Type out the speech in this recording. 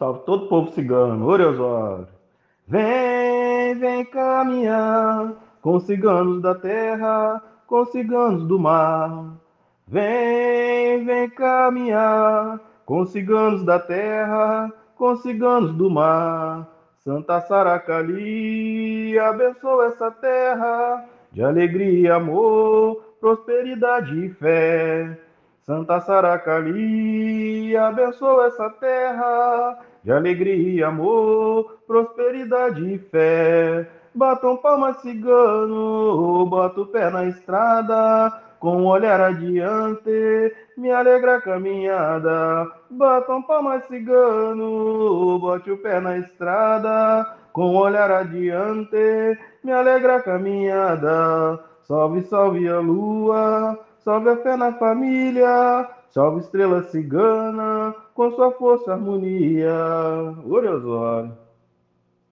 Salve todo o povo cigano, Oreosório. Vem, vem caminhar com ciganos da terra, com ciganos do mar. Vem, vem caminhar com ciganos da terra, com ciganos do mar. Santa Saracali, abençoa essa terra de alegria, amor, prosperidade e fé. Santa Saracali, abençoa essa terra de alegria, amor, prosperidade e fé. Batam palmas cigano, boto o pé na estrada, com um olhar adiante, me alegra a caminhada. Batam palmas cigano, bote o pé na estrada, com um olhar adiante, me alegra a caminhada. Salve, salve a lua, salve a fé na família, salve estrela cigana, com sua força harmonia. Orezório.